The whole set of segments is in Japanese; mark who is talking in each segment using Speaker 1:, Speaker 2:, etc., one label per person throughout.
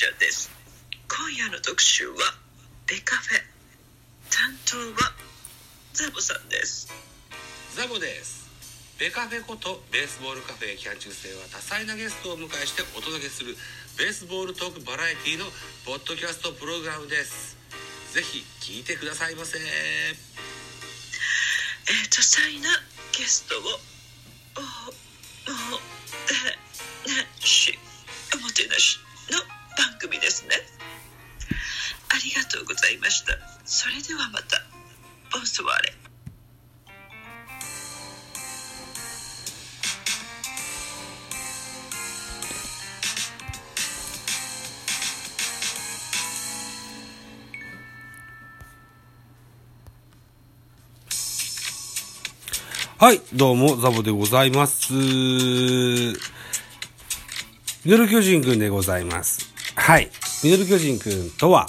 Speaker 1: ちゃんです。今夜の特集はベカフェ。担当はザボさんです。
Speaker 2: ザボです。ベカフェことベースボールカフェキャン中世は多彩なゲストを迎えしてお届けするベースボールトークバラエティのポッドキャストプログラムです。ぜひ聞いてくださいませ。
Speaker 1: えー、多彩なゲストをおおえなしは
Speaker 3: い、どうも、ザボでございます。ミドル巨人くんでございます。はい、ミドル巨人くんとは、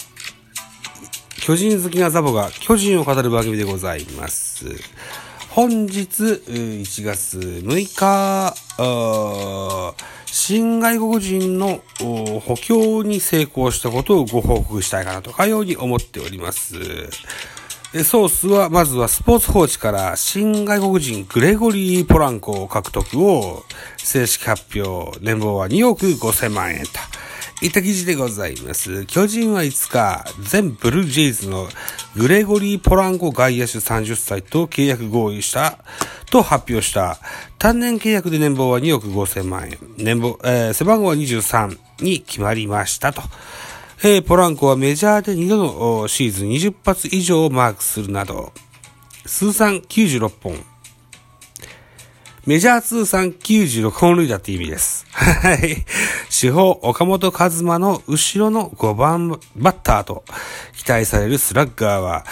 Speaker 3: 巨人好きなザボが巨人を語る番組でございます。本日、1月6日、新外国人の補強に成功したことをご報告したいかなとかように思っております。ソースは、まずはスポーツ報知から新外国人グレゴリー・ポランコ獲得を正式発表。年俸は2億5千万円と。いった記事でございます。巨人は5日、全ブルージェイズのグレゴリー・ポランコ外野手30歳と契約合意したと発表した。単年契約で年俸は2億5千万円。年俸、えー背番号は23に決まりましたと。えーポランコはメジャーで2度のシーズン20発以上をマークするなど、通算96本。メジャー通算96本塁打って意味です。はい。主砲岡本和真の後ろの5番バッターと期待されるスラッガーは、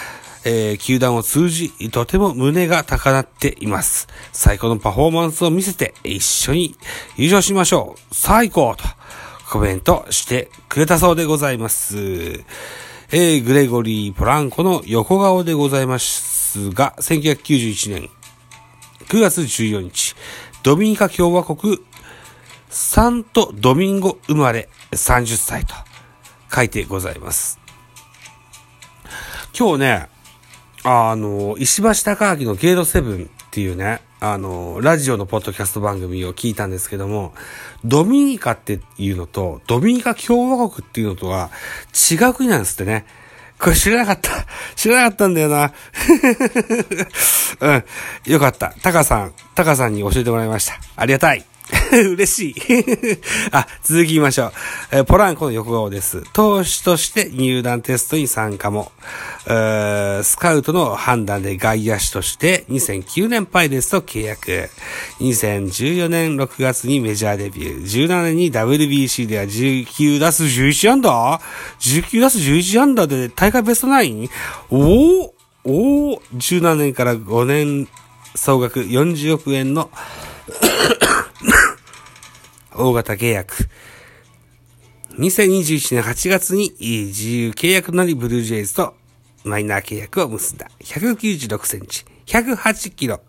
Speaker 3: えー球団を通じ、とても胸が高鳴っています。最高のパフォーマンスを見せて、一緒に優勝しましょう。最高と。コメントしてくれたそうでございます。えー、グレゴリー・ポランコの横顔でございますが、1991年9月14日、ドミニカ共和国サントドミンゴ生まれ30歳と書いてございます。今日ね、あの、石橋貴明のゲートセブンっていうね、あの、ラジオのポッドキャスト番組を聞いたんですけども、ドミニカっていうのと、ドミニカ共和国っていうのとは違う国なんですってね。これ知らなかった。知らなかったんだよな。うん。よかった。タカさん、タカさんに教えてもらいました。ありがたい。嬉しい。あ、続きましょう。えーポランコの横顔です。投手として入団テストに参加も。えスカウトの判断で外野手として2009年パイレーツと契約。2014年6月にメジャーデビュー。17年に WBC では19打数11安打 ?19 打数11安打で大会ベスト 9? おーおー !17 年から5年総額40億円の大型契約。2021年8月に自由契約なりブルージェイズとマイナー契約を結んだ。196センチ、108キロ、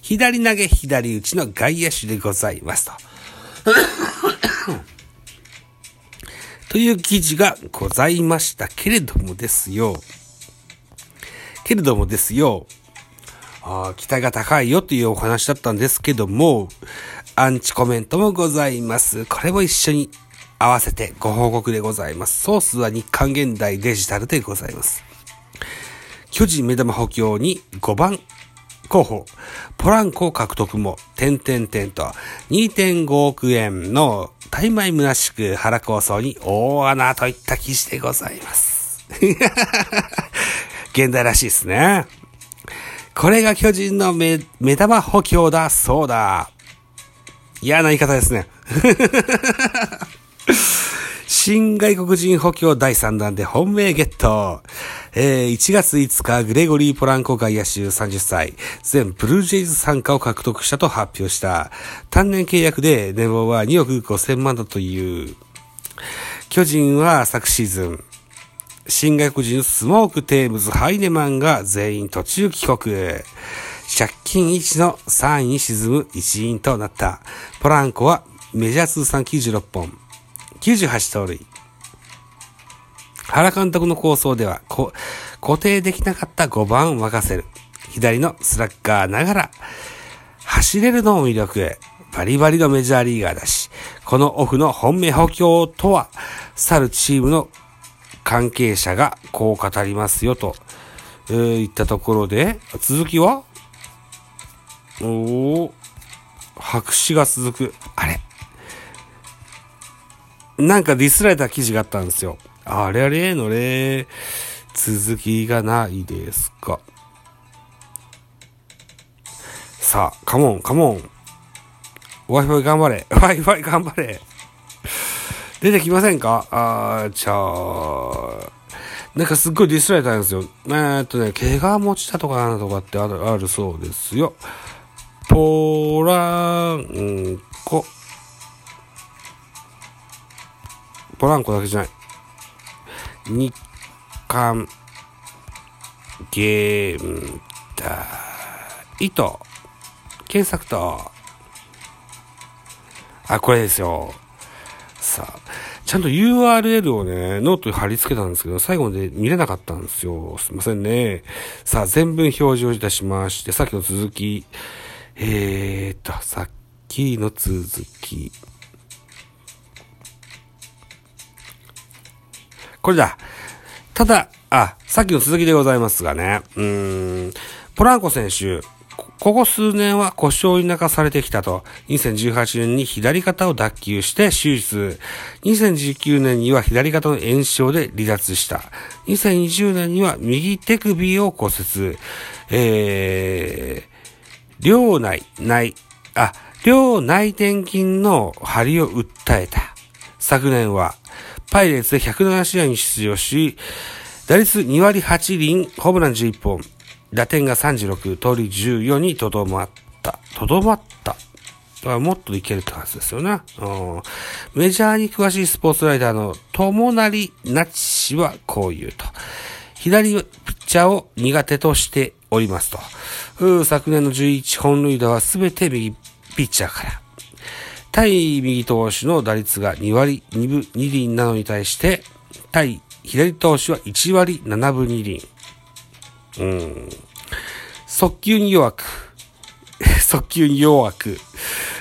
Speaker 3: 左投げ左打ちの外野手でございますと。という記事がございましたけれどもですよ。けれどもですよ。あ期待が高いよというお話だったんですけども、アンチコメントもございます。これも一緒に合わせてご報告でございます。ソースは日刊現代デジタルでございます。巨人目玉補強に5番候補、ポランコ獲得も、点々点と、2.5億円の大枚虚しく原構想に大穴といった記事でございます。現代らしいですね。これが巨人の目、目玉補強だ、そうだ。嫌な言い方ですね。新外国人補強第3弾で本命ゲット。えー1月5日、グレゴリー・ポランコ外野手30歳、全ブルージェイズ参加を獲得したと発表した。単年契約で年俸は2億5千万だという。巨人は昨シーズン、新外国人スモーク・テームズ・ハイネマンが全員途中帰国。借金1の3位に沈む一員となった。ポランコはメジャー通算96本、98盗塁、原監督の構想では、固定できなかった5番を任せる。左のスラッガーながら、走れるのを魅力へ。バリバリのメジャーリーガーだし、このオフの本命補強とは、去るチームの関係者がこう語りますよと、えー、言ったところで、続きはおお白紙が続く。あれなんかディスられた記事があったんですよ。あれあれのれ、続きがないですか。さあ、カモン、カモン。Wi-Fi 頑張れ。Wi-Fi 頑張れ。出てきませんか？あー、じゃあ、なんかすっごいディスられたんですよ。えー、っとね、怪我持ちだとかなんとかってあるあるそうですよ。ポランコ。ポランコだけじゃない。日韓ゲームだ。糸。検索と。あ、これですよ。さあ、ちゃんと URL をね、ノートに貼り付けたんですけど、最後まで見れなかったんですよ。すいませんね。さあ、全文表示をいたしまして、さっきの続き。えーと、さっきの続き。これだ。ただ、あ、さっきの続きでございますがね。うーん、ポランコ選手、ここ数年は故障に泣かされてきたと、2018年に左肩を脱臼して手術、2019年には左肩の炎症で離脱した、2020年には右手首を骨折、えー、両内、内、あ、両内転筋の張りを訴えた。昨年は、パイレーツで107試合に出場し、打率2割8厘、ホームラン11本、打点が36、通り14にとどまった。とどまった。もっといけるってはずですよね。メジャーに詳しいスポーツライターの友成なち氏はこう言うと。左ピッチャーを苦手としておりますと。昨年の11本塁打はすべて右ピッチャーから。対右投手の打率が2割2分2厘なのに対して、対左投手は1割7分2厘。うん。速球に弱く、速球に弱く、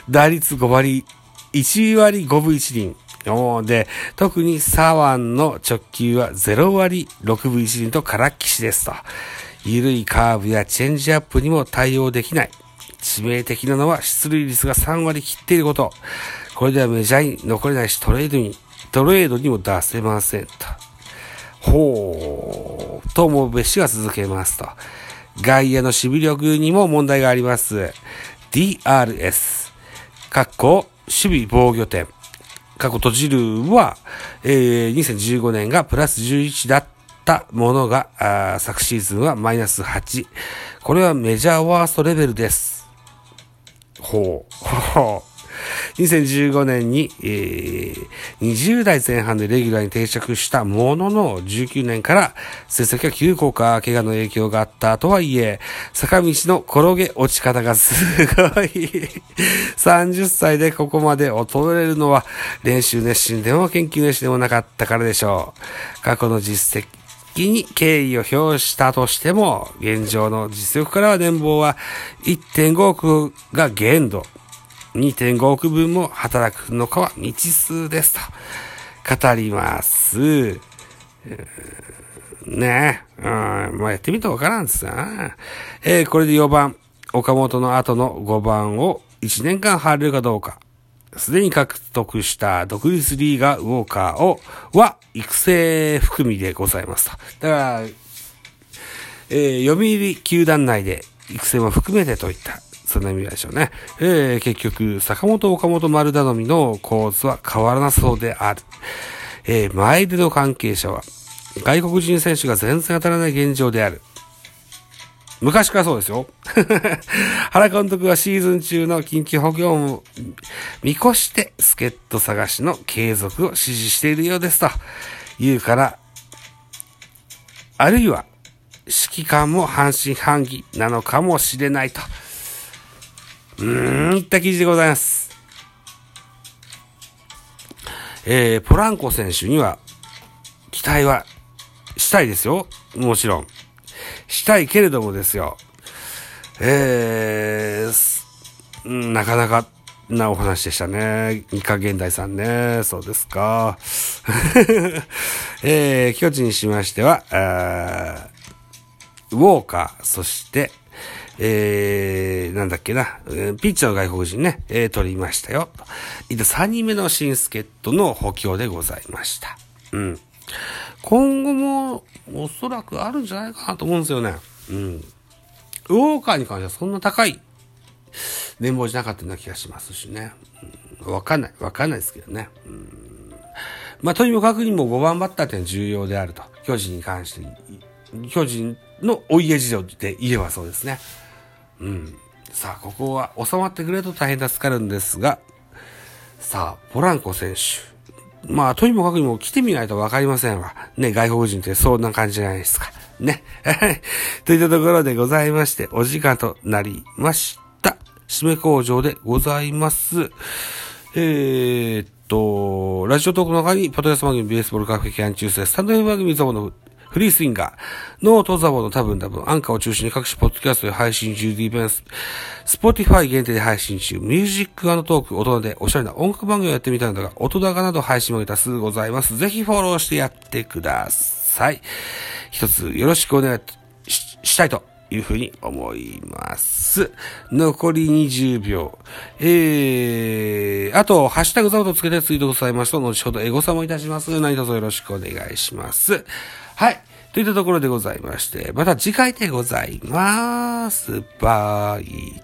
Speaker 3: 打率5割、1割5分1厘。で、特に左腕の直球は0割6分1厘とからっきしですと。緩いカーブやチェンジアップにも対応できない。致命的なのは出塁率が3割切っていること。これではメジャーに残れないしトレードに、トレードにも出せませんと。ほう、と思うべしが続けますと。外野の守備力にも問題があります。DRS、かっこ守備防御点。過去閉じるは、えー、2015年がプラス11だったものが、あ昨シーズンはマイナス8。これはメジャーワーストレベルです。ほう。ほう。2015年に、えー、20代前半でレギュラーに定着したものの、19年から成績は急降下、怪我の影響があったとはいえ、坂道の転げ落ち方がすごい。30歳でここまで衰えるのは、練習熱心でも研究熱心でもなかったからでしょう。過去の実績に敬意を表したとしても、現状の実力からは年俸は1.5億が限度。2.5億分も働くのかは未知数ですと語ります。ねえ。うん、まあ、やってみたらわからんですな。えー、これで4番、岡本の後の5番を1年間張れるかどうか。すでに獲得した独立リーガーウォーカーを、は、育成含みでございますと。だから、えー、読売球団内で育成も含めてといったそんな意味でしょうね。えー、結局、坂本岡本丸頼みの構図は変わらなそうである。えー、前での関係者は、外国人選手が全然当たらない現状である。昔からそうですよ。原監督はシーズン中の緊急補強を見越して助っ人探しの継続を指示しているようですと言うから、あるいは指揮官も半信半疑なのかもしれないと。うーん、いった記事でございます。えー、ポランコ選手には、期待はしたいですよ。もちろん。したいけれどもですよ。えー、なかなかなお話でしたね。日課現代さんね。そうですか。えー、巨人にしましては、ウォーカー、そして、えー、なんだっけな、ピッチャーの外国人ね、えー、取りましたよ。いで、3人目の新助っ人の補強でございました。うん。今後も、おそらくあるんじゃないかなと思うんですよね。うん。ウォーカーに関してはそんな高い年俸じゃなかったような気がしますしね。わ、うん、かんない。わかんないですけどね。うん、まあ、とにもかくにも5番バッターって重要であると。巨人に関して、巨人のお家事情で言えばそうですね。うん。さあ、ここは収まってくれると大変助かるんですが、さあ、ポランコ選手。まあ、とにもかくにも来てみないとわかりませんわ。ね、外国人ってそんな感じじゃないですか。ね。といったところでございまして、お時間となりました。締め工場でございます。えー、っと、ラジオトークの中に、パトヤス番組ベースボールカフェキャン中世、スタンド F 番組ザボのフリースインガー、ノートザボの多分多分、アンカーを中心に各種ポッドキャストで配信中、ディーベンス、スポティファイ限定で配信中、ミュージックトーク、大人でおしゃれな音楽番組をやってみたのだが、音高など配信も多数ございます。ぜひフォローしてやってください。一つよろしくお願いししたいというふうに思います。残り20秒。えー、あと、ハッシュタグザボとつけてツイートございますと、後ほどエゴサもいたします。何卒よろしくお願いします。はい。といったところでございまして、また次回でございます。バイ